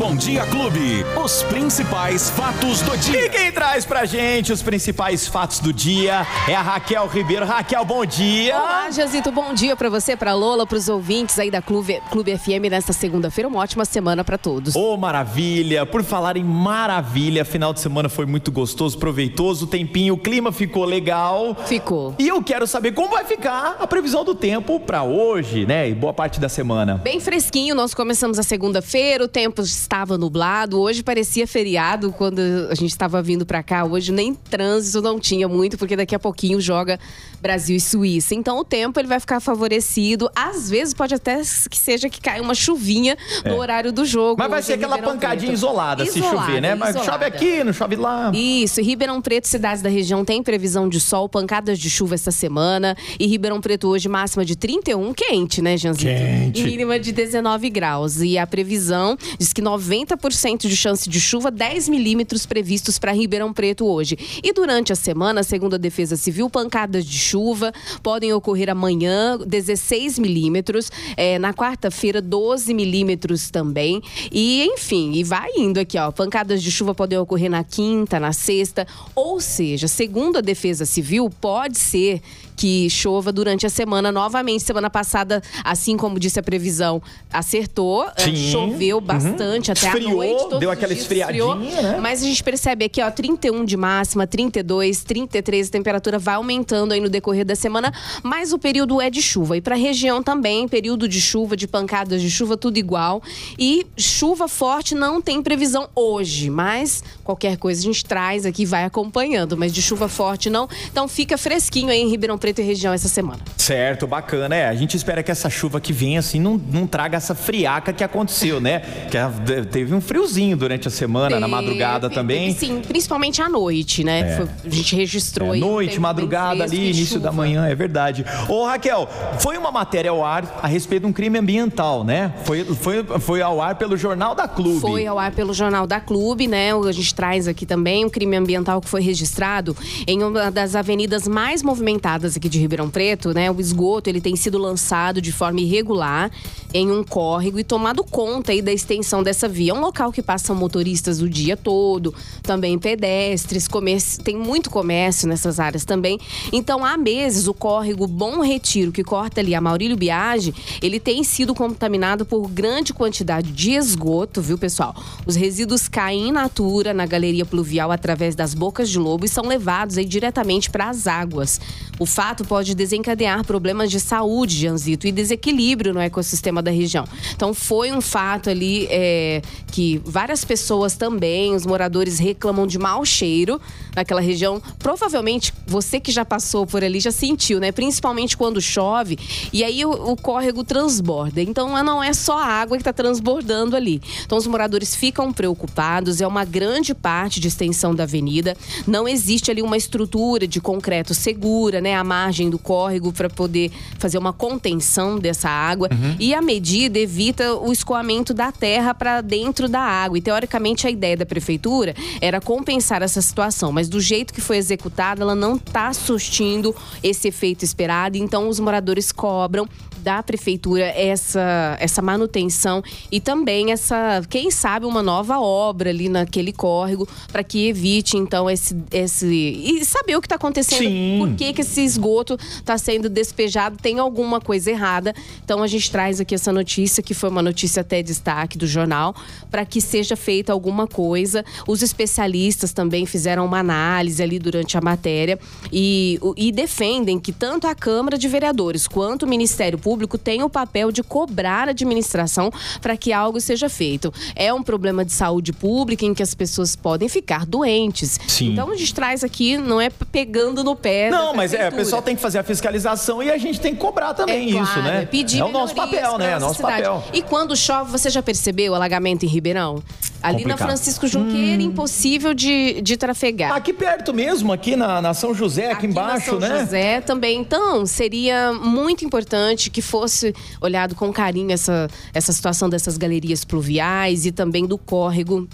Bom Dia Clube. Os principais fatos do dia. E quem traz pra gente os principais fatos do dia é a Raquel Ribeiro. Raquel, bom dia. Olá, Jazito, bom dia pra você, pra Lola, pros ouvintes aí da Clube, Clube FM nesta segunda-feira. Uma ótima semana pra todos. Ô, maravilha. Por falar em maravilha, final de semana foi muito gostoso, proveitoso, o tempinho, o clima ficou legal. Ficou. E eu quero saber como vai ficar a previsão do tempo pra hoje, né? E boa parte da semana. Bem fresquinho, nós começamos a segunda-feira, o tempo estava nublado. Hoje parecia feriado quando a gente estava vindo para cá. Hoje nem trânsito não tinha muito, porque daqui a pouquinho joga Brasil e Suíça. Então o tempo ele vai ficar favorecido. Às vezes pode até que seja que caia uma chuvinha no horário do jogo. Mas vai ser em aquela pancadinha Preto. isolada, se Isolada, chover, né? Mas isolada. chove aqui, não chove lá. Isso, e Ribeirão Preto, cidades da região, tem previsão de sol, pancadas de chuva essa semana. E Ribeirão Preto hoje, máxima de 31, quente, né, Janzito? Quente. E mínima de 19 graus. E a previsão diz que 90% de chance de chuva, 10 milímetros previstos para Ribeirão Preto hoje. E durante a semana, segundo a Defesa Civil, pancadas de chuva podem ocorrer amanhã, 16 milímetros. É, na quarta-feira, 12 milímetros também. E, enfim, e vai indo aqui, ó. Pancadas de chuva podem ocorrer na quinta, na sexta. Ou seja, segundo a Defesa Civil, pode ser que chova durante a semana novamente. Semana passada, assim como disse a previsão, acertou, é, Sim. choveu bastante até Esfriou, a noite. deu aquela dias esfriadinha, né? Mas a gente percebe aqui, ó, 31 de máxima, 32, 33, a temperatura vai aumentando aí no decorrer da semana, mas o período é de chuva. E para a região também, período de chuva, de pancadas de chuva, tudo igual. E chuva forte não tem previsão hoje, mas qualquer coisa a gente traz aqui vai acompanhando. Mas de chuva forte não. Então fica fresquinho aí em Ribeirão Preto e região essa semana. Certo, bacana. É, a gente espera que essa chuva que vem assim não, não traga essa friaca que aconteceu, né? Que teve um friozinho durante a semana, na Teve, madrugada também. Sim, principalmente à noite, né? Foi- a gente registrou É, aí noite, madrugada ali, início chuva. da manhã, é verdade. Ô Raquel, foi uma matéria ao ar a respeito de um crime ambiental, né? Foi, foi, foi ao ar pelo Jornal da Clube. Foi ao ar pelo Jornal da Clube, né? A gente traz aqui também um crime ambiental que foi registrado em uma das avenidas mais movimentadas aqui de Ribeirão Preto, né? O esgoto, ele tem sido lançado de forma irregular em um córrego e tomado conta aí da extensão dessa via. É um local que passam motoristas o dia todo, também pedestres, comércio, tem muito comércio nessas áreas também. Então, há meses, o córrego Bom Retiro, que corta ali a Maurílio Biagi, ele tem sido contaminado por grande quantidade de esgoto, viu, pessoal? Os resíduos caem in natura na galeria pluvial através das bocas de lobo e são levados aí diretamente para as águas. O fato pode desencadear problemas de saúde, Janzito, e desequilíbrio no ecossistema da região. Então, foi um fato ali é, que várias pessoas também, os moradores reclamam de mau cheiro naquela região. Provavelmente você que já passou por ali já sentiu, né? Principalmente quando chove e aí o, o córrego transborda. Então não é só a água que está transbordando ali. Então os moradores ficam preocupados. É uma grande parte de extensão da avenida. Não existe ali uma estrutura de concreto segura, né? A margem do córrego para poder fazer uma contenção dessa água. E a medida evita o escoamento da terra para dentro da água. E teoricamente a ideia da prefeitura era compensar essa situação, mas do jeito que foi executada, ela não está surtindo esse efeito esperado. Então os moradores cobram da prefeitura essa essa manutenção e também essa, quem sabe, uma nova obra ali naquele córrego para que evite então esse esse e saber o que está acontecendo, Sim. por que que esse esgoto está sendo despejado, tem alguma coisa errada. Então a gente traz aqui essa notícia que foi uma notícia até destaque do jornal para que seja feita alguma coisa. Os especialistas também fizeram uma análise ali durante a matéria e, e defendem que tanto a Câmara de Vereadores quanto o Ministério Público têm o papel de cobrar a administração para que algo seja feito. É um problema de saúde pública em que as pessoas podem ficar doentes. Sim. Então a gente traz aqui, não é pegando no pé. Não, mas é, o pessoal tem que fazer a fiscalização e a gente tem que cobrar também É isso, claro, né? é Pedir é o nosso papel, né? É nosso cidade. papel. E quando chove, você já percebeu o alagamento em Ribeirão? Ali Complicado. na Francisco Junqueira, impossível de, de trafegar. Aqui perto mesmo, aqui na, na São José, aqui, embaixo, na São né? José também. Então, seria muito importante que fosse olhado com carinho essa, essa situação dessas galerias pluviais e também do córrego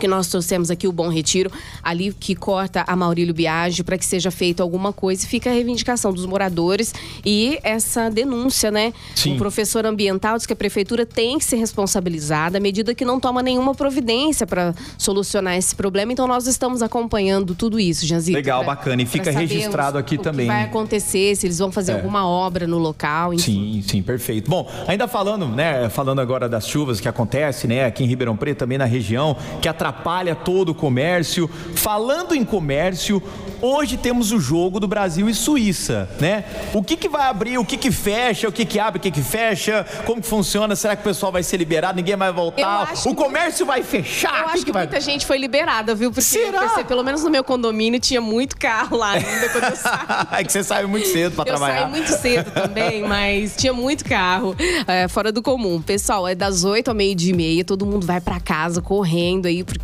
que nós trouxemos aqui o Bom Retiro, ali que corta a Maurílio Biagi, para que seja feito alguma coisa. E fica a reivindicação dos moradores e essa denúncia, né? Sim. O professor ambiental diz que a prefeitura tem que ser responsabilizada à medida que não toma nenhuma providência para solucionar esse problema. Então nós estamos acompanhando tudo isso, Janzito. Legal, pra- bacana. E fica registrado aqui também. vai acontecer, se eles vão fazer É. alguma obra no local, enfim. Sim, sim, perfeito. Bom, ainda falando, né, falando agora das chuvas que acontecem, né, aqui em Ribeirão Preto, também na região, que atrapalha todo o comércio. Falando em comércio, hoje temos o jogo do Brasil e Suíça, né? O que que vai abrir, o que que fecha, o que que abre, o que que fecha, como que funciona? Será que o pessoal vai ser liberado, ninguém vai Eu voltar? O que- comércio vai fechar? Eu acho que, vai... muita gente foi liberada, viu? Porque Será? eu percebi, pelo menos no meu condomínio tinha muito carro lá ainda quando eu saí. é que você sai muito cedo para Eu trabalhar. saí muito cedo também, mas tinha muito carro é, fora do comum. Pessoal, é das 8 ao meio-dia e meia, todo mundo vai pra casa correndo aí, porque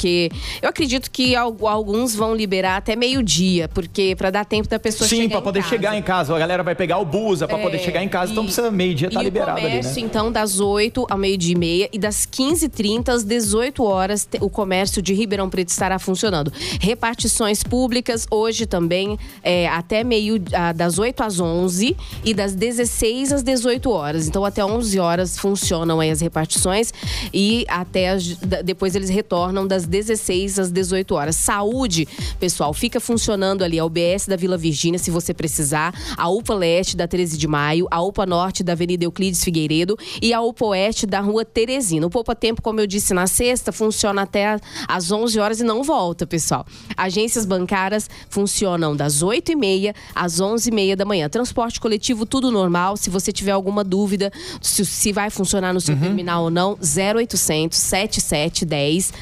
eu acredito que al- alguns vão liberar até meio-dia, porque pra dar tempo da pessoa Sim, chegar para em poder casa. chegar em casa. A galera vai pegar o busa para poder É, chegar em casa, então e- precisa meio-dia estar e liberado o comércio, ali, né? então, das 8 ao meio-dia e meia e das 15h30 às 18 horas, o comércio de Ribeirão Preto estará funcionando. Repartições públicas hoje também, é, até meio, das 8 às 11 e das 16 às 18 horas. Então, até 11 horas funcionam aí as repartições e até as- depois eles retornam das 16 às 18 horas. Saúde, pessoal, fica funcionando ali a UBS da Vila Virgínia, se você precisar, a UPA Leste da 13 de Maio, a UPA Norte da Avenida Euclides Figueiredo e a UPA Oeste da Rua Teresina. O Poupa Tempo, como eu disse na sexta, funciona até às 11 horas e não volta, pessoal. Agências bancárias funcionam das 8h30 às 11h30 da manhã. Transporte coletivo, tudo normal. Se você tiver alguma dúvida se, se vai funcionar no seu terminal ou não, 0800 7710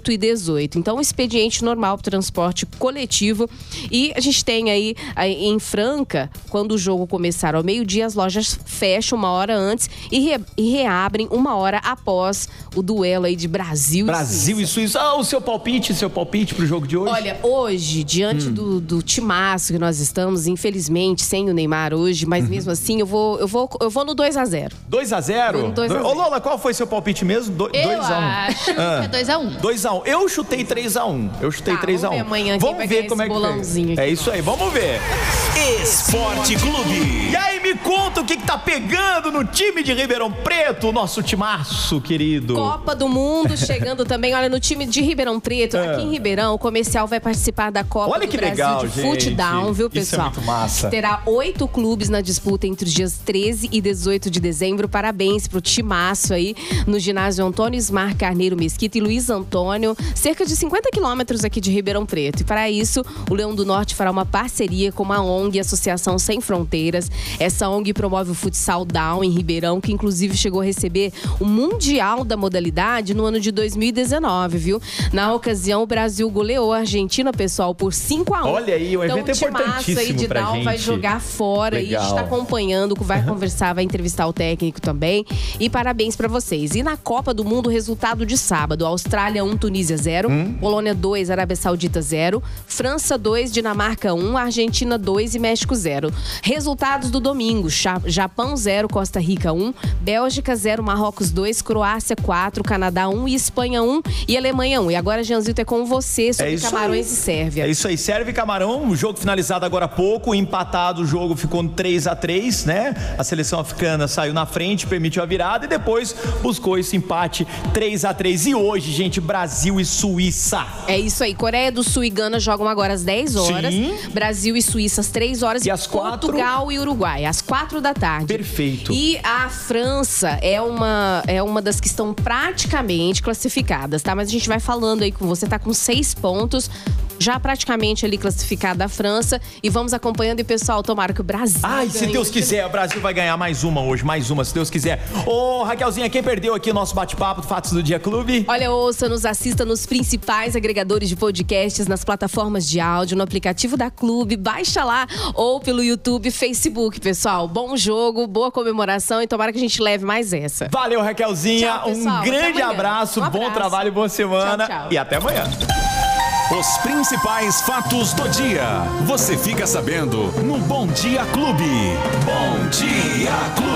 118. Então, expediente normal para transporte coletivo. E a gente tem aí, em Franca, quando o jogo começar ao meio-dia, as lojas fecham uma hora antes e, re- e reabrem uma hora após o duelo aí de Brasil, Brasil e e Suíça. Ah, o seu palpite, seu palpite pro jogo de hoje? Olha, hoje, diante Hum. do, do timaço que nós estamos, infelizmente, sem o Neymar hoje, mas mesmo assim, eu vou, eu vou, eu vou no 2 a 0 2 a 0 Vou no 2 a 0. Ô Lola, qual foi seu palpite mesmo? 2 Eu a 1 acho que é 2x1. 2 a 1 Eu chutei 3 a 1 Eu chutei Tá, 3 a 1 vamos ver amanhã quem vai ganhar esse bolãozinho É isso aí, vamos ver. Esporte Clube. E aí, me conta o que, que tá pegando no time de Ribeirão Preto, o nosso timaço, querido. Copa do Mundo chegando também. Olha, no time de Ribeirão Preto, É. aqui em Ribeirão, o comercial vai participar da Copa Olha do que Brasil legal, de gente. Footdown, viu, Isso é pessoal? muito massa. Terá oito clubes na disputa entre os dias 13 e 18 de dezembro. Parabéns pro timaço aí no ginásio Antônio Ismar Carneiro Mesquita e Luiz Antônio, cerca de 50 quilômetros aqui de Ribeirão Preto. E para isso, o Leão do Norte fará uma parceria com a ONG Associação Sem Fronteiras. Essa ONG promove o futsal down em Ribeirão, que inclusive chegou a receber o Mundial da modalidade no ano de 2019, viu? Na ocasião, o Brasil goleou a Argentina, pessoal, por 5 a 1 Olha aí, um então, evento o timaço aí importantíssimo de pra down vai jogar fora e a gente Legal. tá acompanhando, vai conversar, vai entrevistar o técnico também. E parabéns pra vocês. E na Copa do Mundo, resultado de sábado: Austrália 1, Tunísia 0, Hum? Polônia 2, Arábia Saudita 0, França 2, Dinamarca 1, Argentina 2 e México 0. Resultados do domingo: Ja- Japão 0, Costa Rica 1, Bélgica 0, Marrocos 2, Croácia 4, Canadá 1 e Espanha 1 e Alemanha 1. E agora, Janzito, é com você sobre É Camarões aí. e Sérvia. É isso aí, serve e Camarão, o jogo finalizado agora há pouco, empatado o jogo ficou no 3 a 3 né? A seleção africana saiu na frente, permitiu a virada e depois buscou esse empate 3 a 3 E hoje, gente, Brasil e Suíça. É isso aí. Coreia do Sul e Gana jogam agora às 10 horas. Sim. Brasil e Suíça às 3 horas. E às quatro? Portugal e Uruguai às 4 da tarde. Perfeito. E a França é uma, é uma das que estão praticamente classificadas, tá? Mas a gente vai falando aí com você, tá com seis pontos. Já praticamente ali classificada a França. E vamos acompanhando. E, pessoal, tomara que o Brasil. Ai, se Deus quiser, o Brasil vai ganhar mais uma hoje, mais uma, se Deus quiser. Ô, Raquelzinha, quem perdeu aqui o nosso bate-papo do Fatos do Dia Clube? Olha, ouça, nos assista nos principais agregadores de podcasts, nas plataformas de áudio, no aplicativo da Clube, baixa lá ou pelo YouTube, Facebook, pessoal. Bom jogo, boa comemoração e tomara que a gente leve mais essa. Valeu, Raquelzinha. Tchau, pessoal. um grande abraço, Um bom abraço. trabalho, boa semana Tchau, tchau. e até amanhã. Os principais fatos do dia. Você fica sabendo no Bom Dia Clube. Bom Dia Clube.